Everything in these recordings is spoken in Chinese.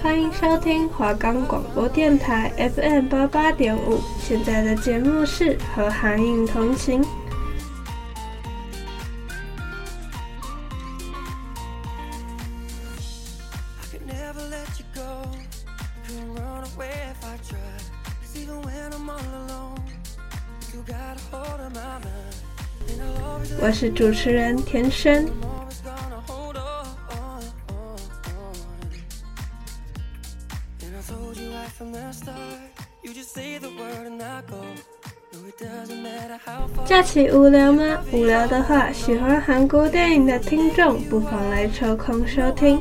欢迎收听华冈广播电台 FM 八八点五，现在的节目是和韩影同行。我是主持人田生。假期无聊吗？无聊的话，喜欢韩国电影的听众不妨来抽空收听，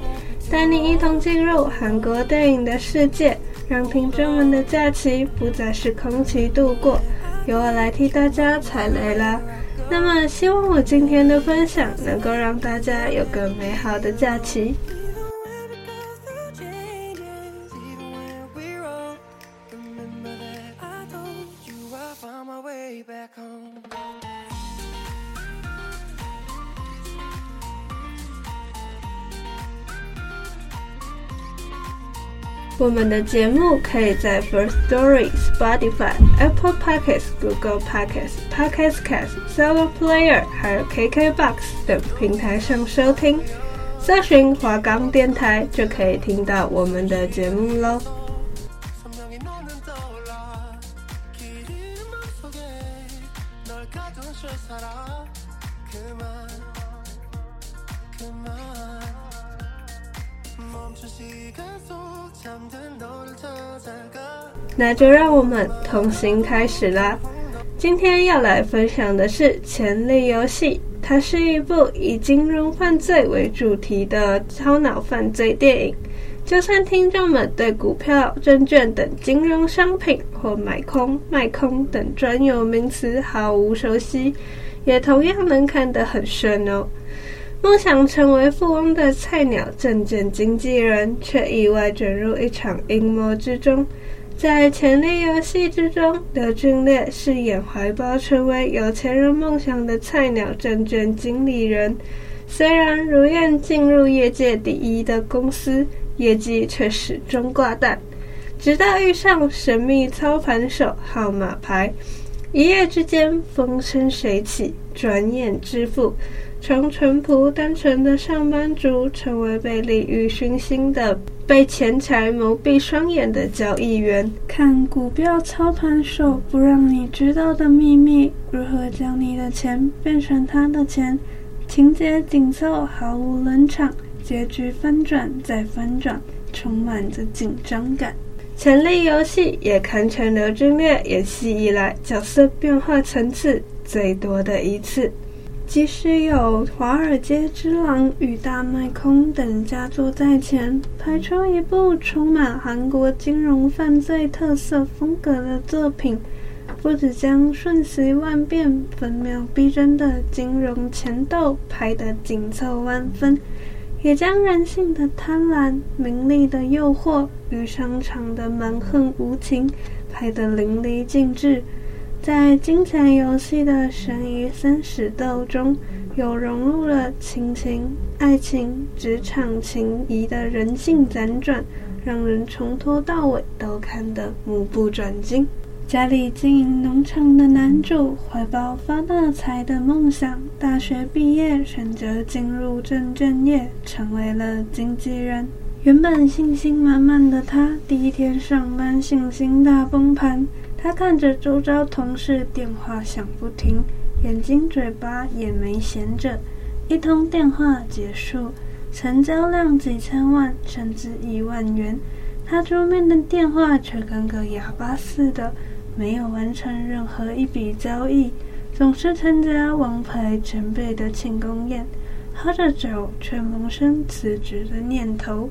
带你一同进入韩国电影的世界，让听众们的假期不再是空期度过。由我来替大家踩雷啦。那么，希望我今天的分享能够让大家有个美好的假期。我们的节目可以在 First Story、Spotify、Apple Podcasts、Google Podcasts、Podcast Cast、Sound Player 还有 KKBox 等平台上收听，搜寻华冈电台就可以听到我们的节目喽。那就让我们同行开始啦！今天要来分享的是《潜力游戏》，它是一部以金融犯罪为主题的超脑犯罪电影。就算听众们对股票、证券等金融商品或买空、卖空等专有名词毫无熟悉，也同样能看得很顺哦。梦想成为富翁的菜鸟证券经纪人，却意外卷入一场阴谋之中。在权力游戏之中，刘俊烈饰演怀抱成为有钱人梦想的菜鸟证券经理人，虽然如愿进入业界第一的公司，业绩却始终挂蛋。直到遇上神秘操盘手号码牌，一夜之间风生水起，转眼致富。从淳朴单纯的上班族，成为被利欲熏心的、被钱财蒙蔽双眼的交易员。看股票操盘手不让你知道的秘密，如何将你的钱变成他的钱？情节紧凑，毫无冷场，结局翻转再翻转，充满着紧张感。权力游戏也堪称刘俊烈演戏以来角色变化层次最多的一次。即使有《华尔街之狼》与《大麦空》等佳作在前，拍出一部充满韩国金融犯罪特色风格的作品，不只将瞬息万变、分秒必争的金融钱斗拍得紧凑万分，也将人性的贪婪、名利的诱惑与商场的蛮横无情拍得淋漓尽致。在金钱游戏的悬疑生死斗中，有融入了亲情、爱情、职场情谊的人性辗转，让人从头到尾都看得目不转睛。家里经营农场的男主，怀抱发大财的梦想，大学毕业选择进入证券业，成为了经纪人。原本信心满满的他，第一天上班信心大崩盘。他看着周遭同事电话响不停，眼睛嘴巴也没闲着。一通电话结束，成交量几千万甚至一万元，他桌面的电话却跟个哑巴似的，没有完成任何一笔交易，总是参加王牌前辈的庆功宴，喝着酒却萌生辞职的念头。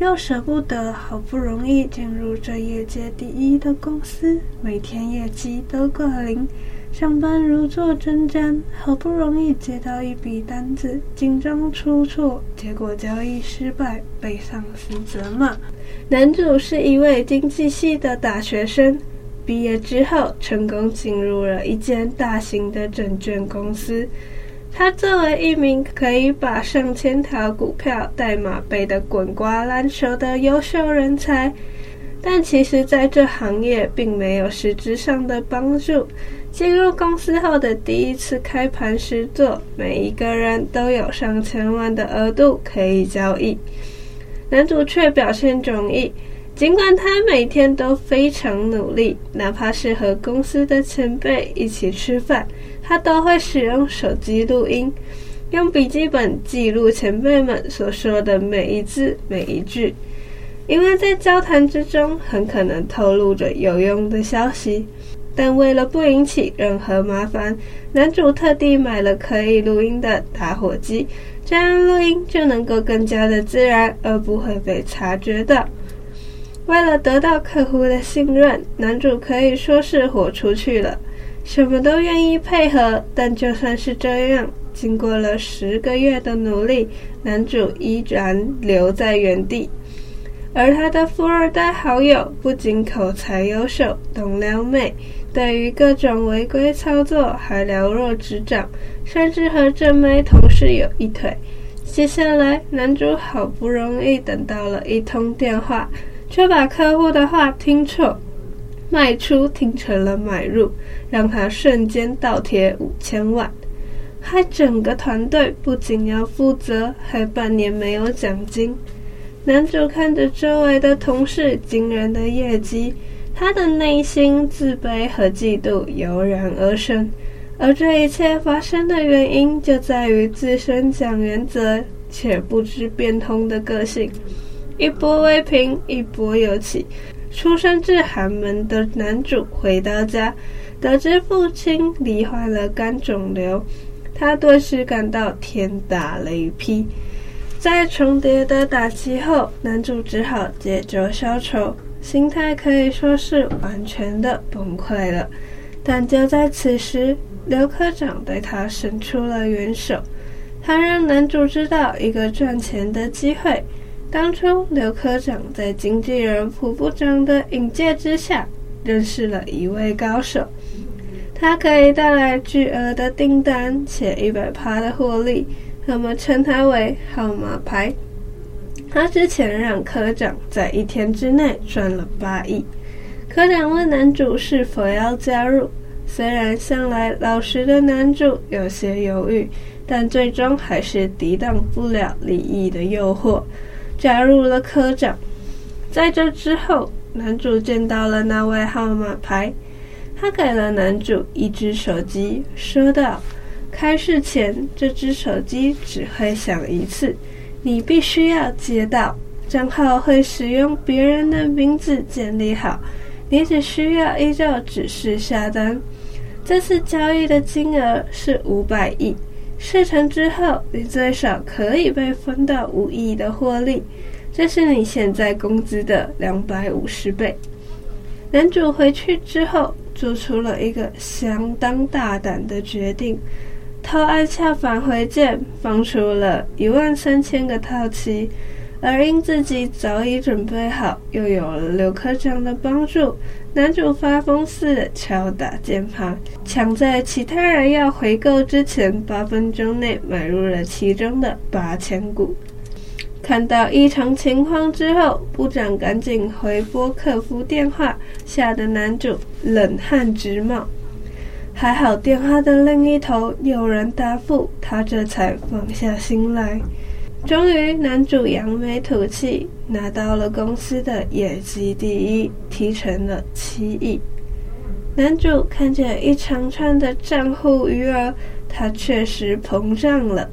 又舍不得好不容易进入这业界第一的公司，每天业绩都挂零，上班如坐针毡，好不容易接到一笔单子，紧张出错，结果交易失败，被上司责骂。男主是一位经济系的大学生，毕业之后成功进入了一间大型的证券公司。他作为一名可以把上千条股票代码背得滚瓜烂熟的优秀人才，但其实在这行业并没有实质上的帮助。进入公司后的第一次开盘时，做，每一个人都有上千万的额度可以交易，男主却表现迥异。尽管他每天都非常努力，哪怕是和公司的前辈一起吃饭，他都会使用手机录音，用笔记本记录前辈们所说的每一字每一句，因为在交谈之中很可能透露着有用的消息。但为了不引起任何麻烦，男主特地买了可以录音的打火机，这样录音就能够更加的自然，而不会被察觉到。为了得到客户的信任，男主可以说是豁出去了，什么都愿意配合。但就算是这样，经过了十个月的努力，男主依然留在原地。而他的富二代好友不仅口才优秀，懂撩妹，对于各种违规操作还了若指掌，甚至和正妹同事有一腿。接下来，男主好不容易等到了一通电话。却把客户的话听错，卖出听成了买入，让他瞬间倒贴五千万，害整个团队不仅要负责，还半年没有奖金。男主看着周围的同事惊人的业绩，他的内心自卑和嫉妒油然而生。而这一切发生的原因，就在于自身讲原则且不知变通的个性。一波未平，一波又起。出生自寒门的男主回到家，得知父亲罹患了肝肿瘤，他顿时感到天打雷劈。在重叠的打击后，男主只好借酒消愁，心态可以说是完全的崩溃了。但就在此时，刘科长对他伸出了援手，他让男主知道一个赚钱的机会。当初刘科长在经纪人蒲部长的引荐之下，认识了一位高手，他可以带来巨额的订单且一百趴的获利，我们称他为号码牌。他之前让科长在一天之内赚了八亿。科长问男主是否要加入，虽然向来老实的男主有些犹豫，但最终还是抵挡不了利益的诱惑。加入了科长，在这之后，男主见到了那位号码牌，他给了男主一只手机，说道：“开市前，这只手机只会响一次，你必须要接到。账号会使用别人的名字建立好，你只需要依照指示下单。这次交易的金额是五百亿。”事成之后，你最少可以被分到五亿的获利，这是你现在工资的两百五十倍。男主回去之后，做出了一个相当大胆的决定，他按下返回键，放出了一万三千个套期。而因自己早已准备好，又有了刘科长的帮助，男主发疯似的敲打键盘，抢在其他人要回购之前八分钟内买入了其中的八千股。看到异常情况之后，部长赶紧回拨客服电话，吓得男主冷汗直冒。还好电话的另一头有人答复，他这才放下心来。终于，男主扬眉吐气，拿到了公司的业绩第一，提成了七亿。男主看见一长串的账户余额，他确实膨胀了。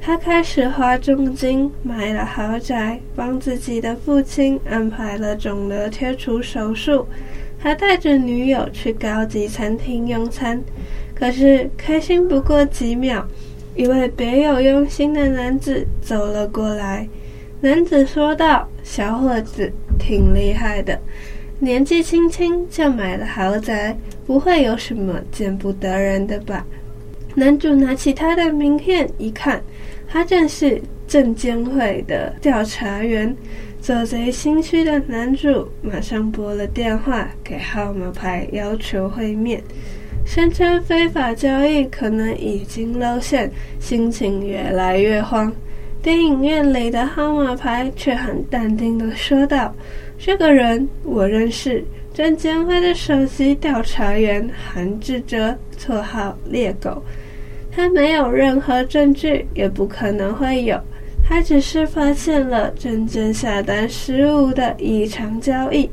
他开始花重金买了豪宅，帮自己的父亲安排了肿瘤切除手术，还带着女友去高级餐厅用餐。可是，开心不过几秒。一位别有用心的男子走了过来，男子说道：“小伙子挺厉害的，年纪轻轻就买了豪宅，不会有什么见不得人的吧？”男主拿起他的名片一看，他正是证监会的调查员。做贼心虚的男主马上拨了电话给号码牌，要求会面，声称非法交易可能已经露馅，心情越来越慌。电影院里的号码牌却很淡定地说道：“这个人我认识，证监会的首席调查员韩志哲，绰号猎狗。他没有任何证据，也不可能会有。”他只是发现了证券下单失误的异常交易，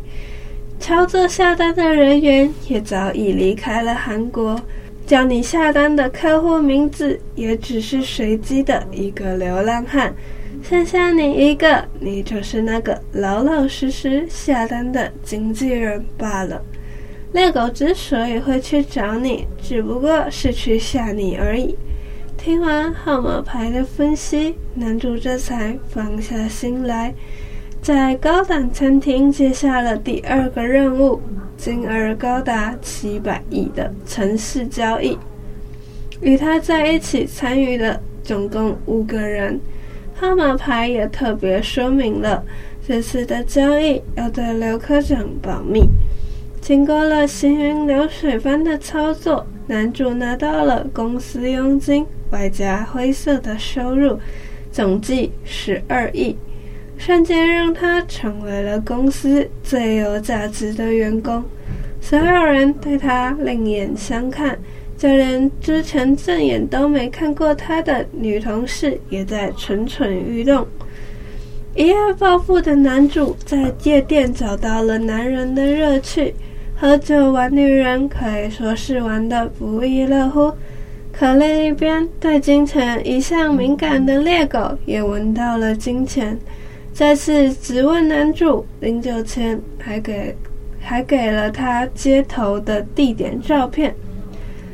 操作下单的人员也早已离开了韩国，叫你下单的客户名字也只是随机的一个流浪汉，剩下你一个，你就是那个老老实实下单的经纪人罢了。猎狗之所以会去找你，只不过是去吓你而已。听完号码牌的分析，男主这才放下心来，在高档餐厅接下了第二个任务，金额高达七百亿的城市交易。与他在一起参与的总共五个人，号码牌也特别说明了，这次的交易要对刘科长保密。经过了行云流水般的操作，男主拿到了公司佣金。外加灰色的收入，总计十二亿，瞬间让他成为了公司最有价值的员工。所有人对他另眼相看，就连之前正眼都没看过他的女同事也在蠢蠢欲动。一夜暴富的男主在夜店找到了男人的乐趣，喝酒玩女人可以说是玩得不亦乐乎。可另一边，对金钱一向敏感的猎狗也闻到了金钱，再次质问男主临走前，还给还给了他接头的地点照片。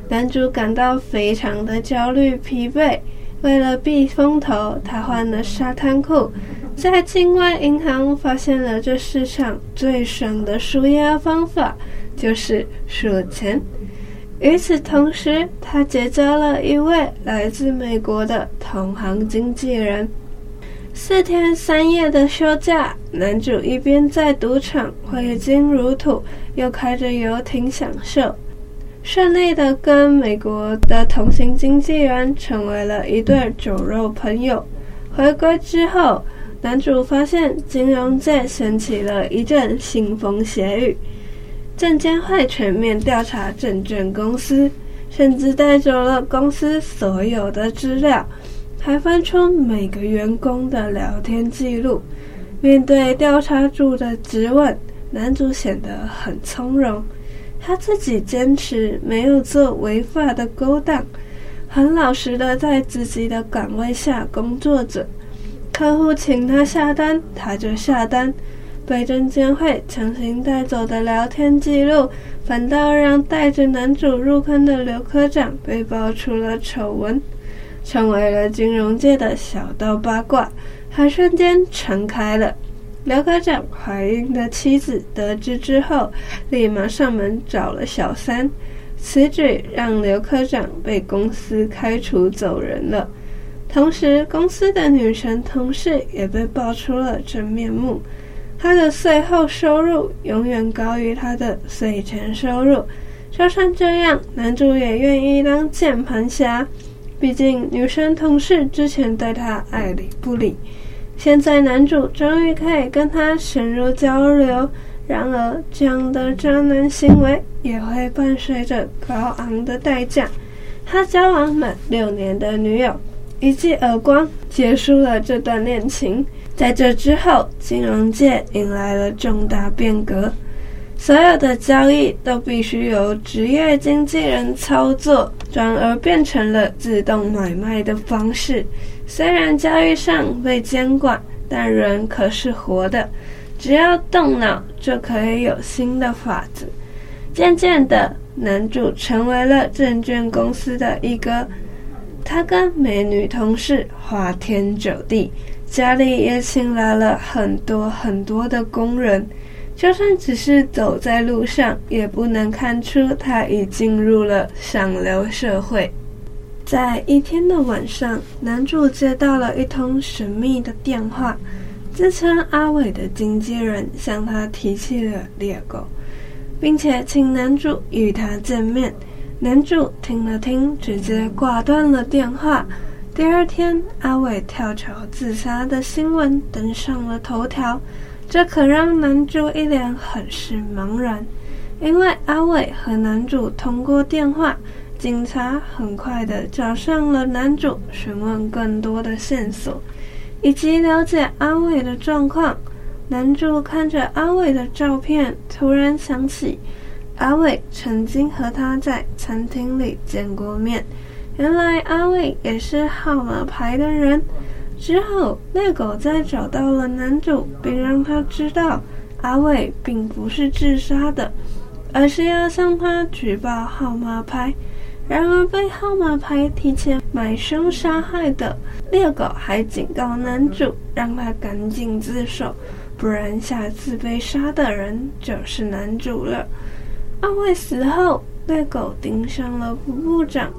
男主感到非常的焦虑疲惫，为了避风头，他换了沙滩裤，在境外银行发现了这世上最爽的输压方法，就是数钱。与此同时，他结交了一位来自美国的同行经纪人。四天三夜的休假，男主一边在赌场挥金如土，又开着游艇享受，顺利的跟美国的同行经纪人成为了一对酒肉朋友。回归之后，男主发现金融界掀起了一阵腥风血雨。证监会全面调查证券公司，甚至带走了公司所有的资料，还翻出每个员工的聊天记录。面对调查组的质问，男主显得很从容，他自己坚持没有做违法的勾当，很老实的在自己的岗位下工作着。客户请他下单，他就下单。被证监会强行带走的聊天记录，反倒让带着男主入坑的刘科长被爆出了丑闻，成为了金融界的小道八卦，还瞬间传开了。刘科长怀孕的妻子得知之后，立马上门找了小三，此举让刘科长被公司开除走人了。同时，公司的女神同事也被爆出了真面目。他的税后收入永远高于他的税前收入，就算这样，男主也愿意当键盘侠。毕竟女生同事之前对他爱理不理，现在男主终于可以跟他深入交流。然而，这样的渣男行为也会伴随着高昂的代价。他交往满六年的女友，一记耳光结束了这段恋情。在这之后，金融界迎来了重大变革，所有的交易都必须由职业经纪人操作，转而变成了自动买卖的方式。虽然交易上被监管，但人可是活的，只要动脑就可以有新的法子。渐渐的，男主成为了证券公司的一哥，他跟美女同事花天酒地。家里也请来了很多很多的工人，就算只是走在路上，也不能看出他已进入了上流社会。在一天的晚上，男主接到了一通神秘的电话，自称阿伟的经纪人向他提起了猎狗，并且请男主与他见面。男主听了听，直接挂断了电话。第二天，阿伟跳桥自杀的新闻登上了头条，这可让男主一脸很是茫然。因为阿伟和男主通过电话，警察很快的找上了男主，询问更多的线索，以及了解阿伟的状况。男主看着阿伟的照片，突然想起。阿伟曾经和他在餐厅里见过面，原来阿伟也是号码牌的人。之后，猎狗再找到了男主，并让他知道阿伟并不是自杀的，而是要向他举报号码牌。然而，被号码牌提前买凶杀害的猎狗还警告男主，让他赶紧自首，不然下次被杀的人就是男主了。阿伟死后，猎狗盯上了副部长。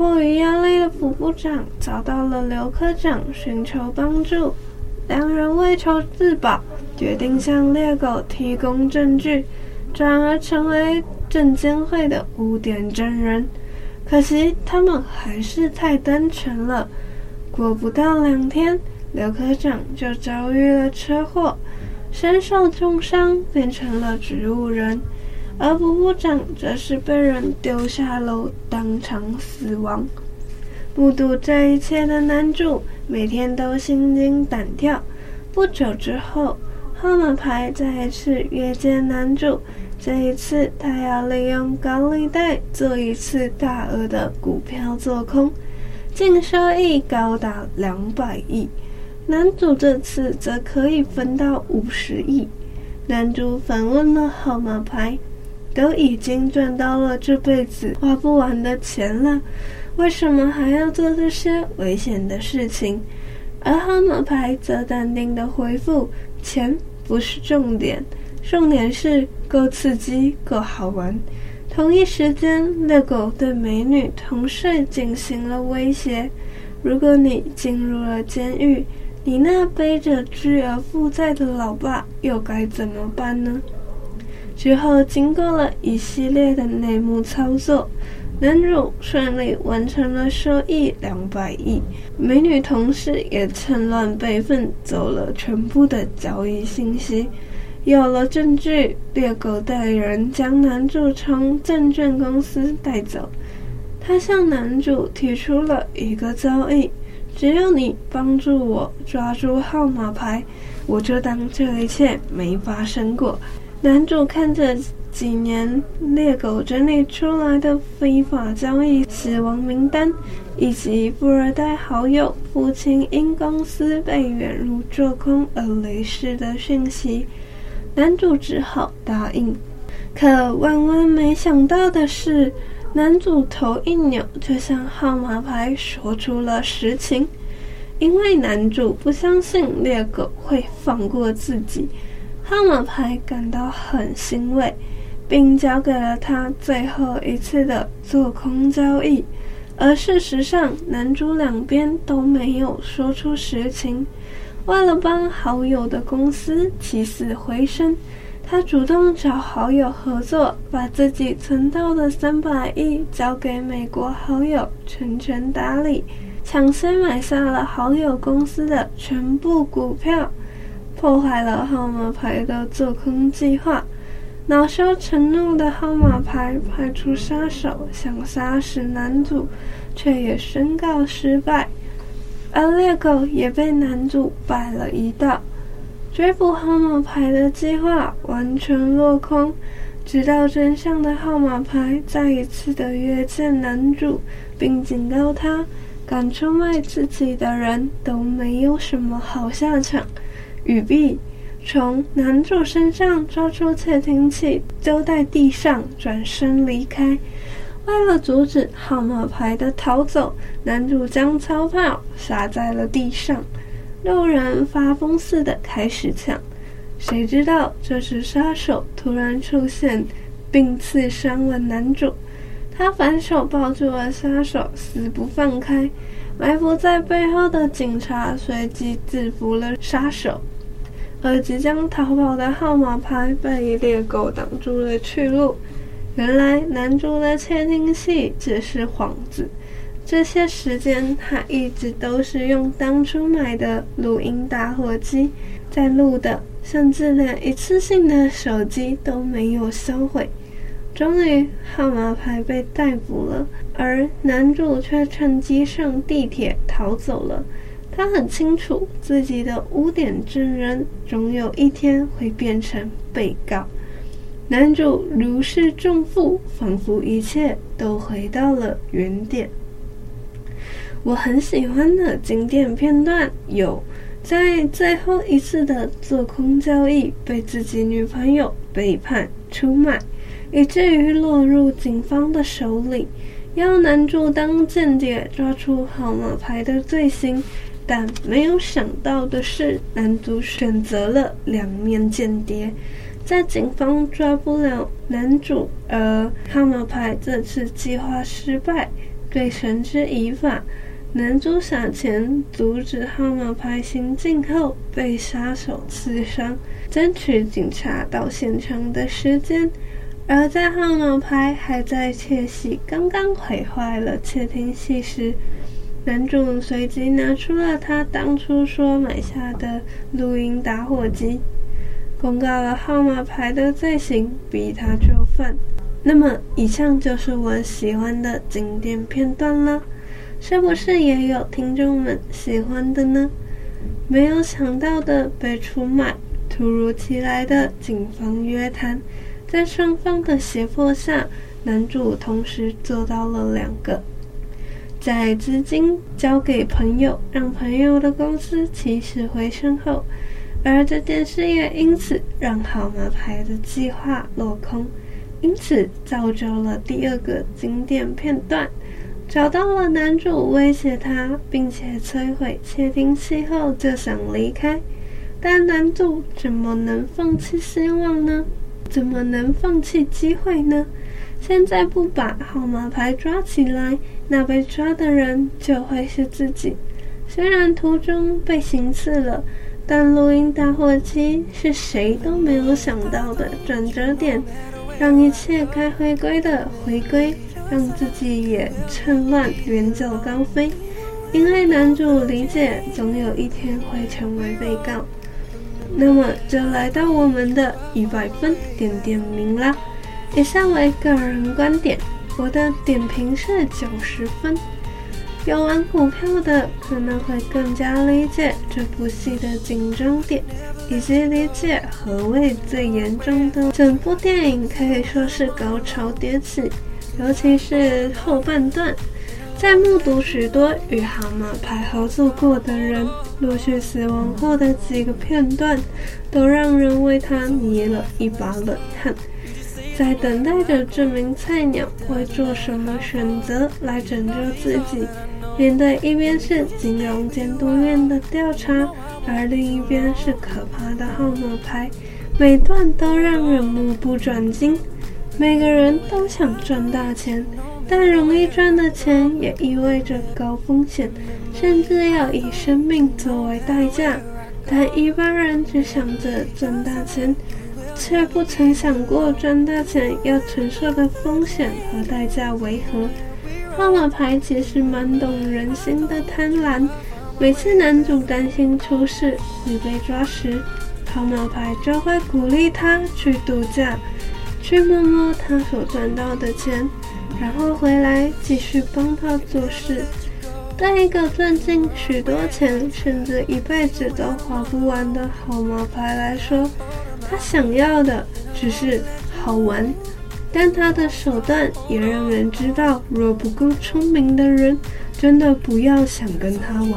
迫于压力的副部长找到了刘科长寻求帮助。两人为求自保，决定向猎狗提供证据，转而成为证监会的污点证人。可惜他们还是太单纯了。过不到两天，刘科长就遭遇了车祸，身受重伤，变成了植物人。而副部长则是被人丢下楼，当场死亡。目睹这一切的男主每天都心惊胆跳。不久之后，号码牌再一次约见男主。这一次，他要利用高利贷做一次大额的股票做空，净收益高达两百亿。男主这次则可以分到五十亿。男主反问了号码牌。都已经赚到了这辈子花不完的钱了，为什么还要做这些危险的事情？而号码牌则淡定地回复：“钱不是重点，重点是够刺激、够好玩。”同一时间，猎狗对美女同事进行了威胁：“如果你进入了监狱，你那背着巨额负债的老爸又该怎么办呢？”之后，经过了一系列的内幕操作，男主顺利完成了收益两百亿。美女同事也趁乱备份走了全部的交易信息。有了证据，猎狗带人将男主从证券公司带走。他向男主提出了一个交易：只要你帮助我抓住号码牌，我就当这一切没发生过。男主看着几年猎狗整理出来的非法交易死亡名单，以及富二代好友父亲因公司被卷入做空而离世的讯息，男主只好答应。可万万没想到的是，男主头一扭，就向号码牌说出了实情，因为男主不相信猎狗会放过自己。号码牌感到很欣慰，并交给了他最后一次的做空交易。而事实上，男主两边都没有说出实情。为了帮好友的公司起死回生，他主动找好友合作，把自己存到的三百亿交给美国好友，全权打理，抢先买下了好友公司的全部股票。破坏了号码牌的做空计划，恼羞成怒的号码牌派出杀手想杀死男主，却也宣告失败。而猎狗也被男主摆了一道，追捕号码牌的计划完全落空。直到真相的号码牌再一次的约见男主，并警告他，敢出卖自己的人都没有什么好下场。语毕，从男主身上抓出窃听器，丢在地上，转身离开。为了阻止号码牌的逃走，男主将钞票撒在了地上。六人发疯似的开始抢，谁知道这时杀手突然出现，并刺伤了男主。他反手抱住了杀手，死不放开。埋伏在背后的警察随即制服了杀手，而即将逃跑的号码牌被猎狗挡住了去路。原来男主的窃听器只是幌子，这些时间他一直都是用当初买的录音打火机在录的，甚至连一次性的手机都没有销毁。终于，号码牌被逮捕了，而男主却趁机上地铁逃走了。他很清楚自己的污点证人总有一天会变成被告。男主如释重负，仿佛一切都回到了原点。我很喜欢的经典片段有，在最后一次的做空交易被自己女朋友背叛出卖。以至于落入警方的手里，要男主当间谍抓出号码牌的罪行，但没有想到的是，男主选择了两面间谍，在警方抓不了男主，而号码牌这次计划失败，被绳之以法。男主撒钱阻止号码牌行进后，被杀手刺伤，争取警察到现场的时间。而在号码牌还在窃喜刚刚毁坏了窃听器时，男主随即拿出了他当初说买下的录音打火机，公告了号码牌的罪行，逼他就范。那么，以上就是我喜欢的经典片段了，是不是也有听众们喜欢的呢？没有想到的被出卖，突如其来的警方约谈。在双方的胁迫下，男主同时做到了两个：在资金交给朋友，让朋友的公司起死回生后，而这件事也因此让号码牌的计划落空，因此造就了第二个经典片段：找到了男主威胁他，并且摧毁窃听器后就想离开，但男主怎么能放弃希望呢？怎么能放弃机会呢？现在不把号码牌抓起来，那被抓的人就会是自己。虽然途中被行刺了，但录音打火机是谁都没有想到的转折点，让一切该回归的回归，让自己也趁乱远走高飞。因为男主理解，总有一天会成为被告。那么就来到我们的一百分点点名啦。以下为个人观点，我的点评是九十分。有玩股票的可能会更加理解这部戏的紧张点，以及理解何谓最严重的。整部电影可以说是高潮迭起，尤其是后半段。在目睹许多与蛤蟆牌合作过的人陆续死亡后的几个片段，都让人为他捏了一把冷汗。在等待着这名菜鸟会做什么选择来拯救自己，面对一边是金融监督院的调查，而另一边是可怕的号码牌，每段都让人目不转睛。每个人都想赚大钱。但容易赚的钱也意味着高风险，甚至要以生命作为代价。但一般人只想着赚大钱，却不曾想过赚大钱要承受的风险和代价为何。号码牌其实蛮懂人心的贪婪。每次男主担心出事会被抓时，号码牌就会鼓励他去度假，去摸摸他所赚到的钱。然后回来继续帮他做事。对一个赚进许多钱，甚至一辈子都花不完的号码牌来说，他想要的只是好玩。但他的手段也让人知道，若不够聪明的人，真的不要想跟他玩。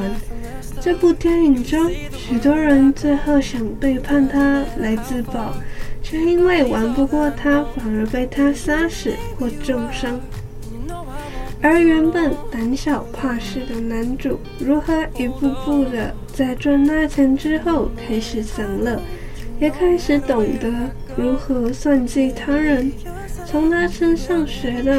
这部电影中，许多人最后想背叛他来自保。却因为玩不过他，反而被他杀死或重伤。而原本胆小怕事的男主，如何一步步的在赚大钱之后开始享乐，也开始懂得如何算计他人。从他身上学到，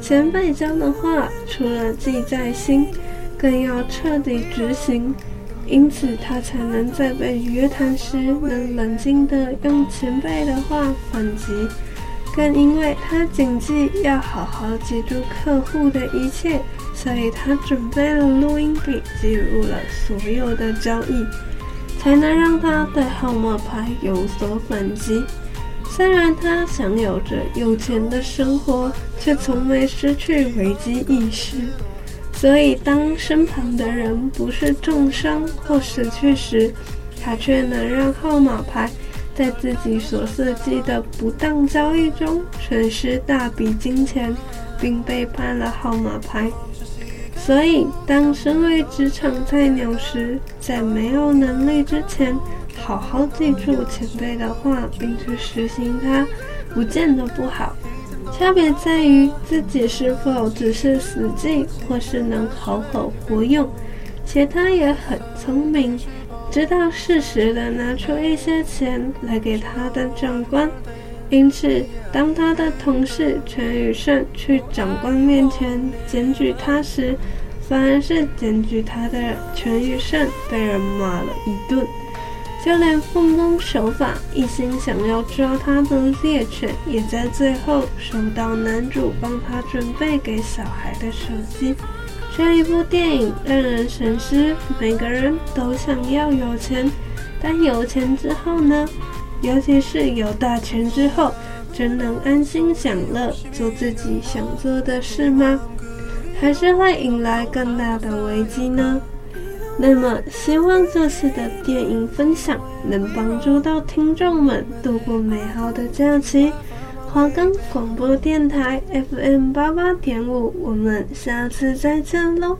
前辈教的话，除了记在心，更要彻底执行。因此，他才能在被约谈时能冷静地用前辈的话反击。更因为他谨记要好好记住客户的一切，所以他准备了录音笔，记录了所有的交易，才能让他对号码牌有所反击。虽然他享有着有钱的生活，却从没失去危机意识。所以，当身旁的人不是重伤或死去时，他却能让号码牌。在自己所设计的不当交易中损失大笔金钱，并背叛了号码牌。所以，当身为职场菜鸟时，在没有能力之前，好好记住前辈的话，并去实行它，不见得不好。差别在于自己是否只是死记，或是能好好活用。且他也很聪明。知道适时的拿出一些钱来给他的长官，因此当他的同事全宇胜去长官面前检举他时，反而是检举他的全宇胜被人骂了一顿。就连奉公守法、一心想要抓他的猎犬，也在最后收到男主帮他准备给小孩的手机。这一部电影让人深思：每个人都想要有钱，但有钱之后呢？尤其是有大钱之后，真能安心享乐，做自己想做的事吗？还是会迎来更大的危机呢？那么，希望这次的电影分享能帮助到听众们度过美好的假期。华冈广播电台 FM 八八点五，我们下次再见喽。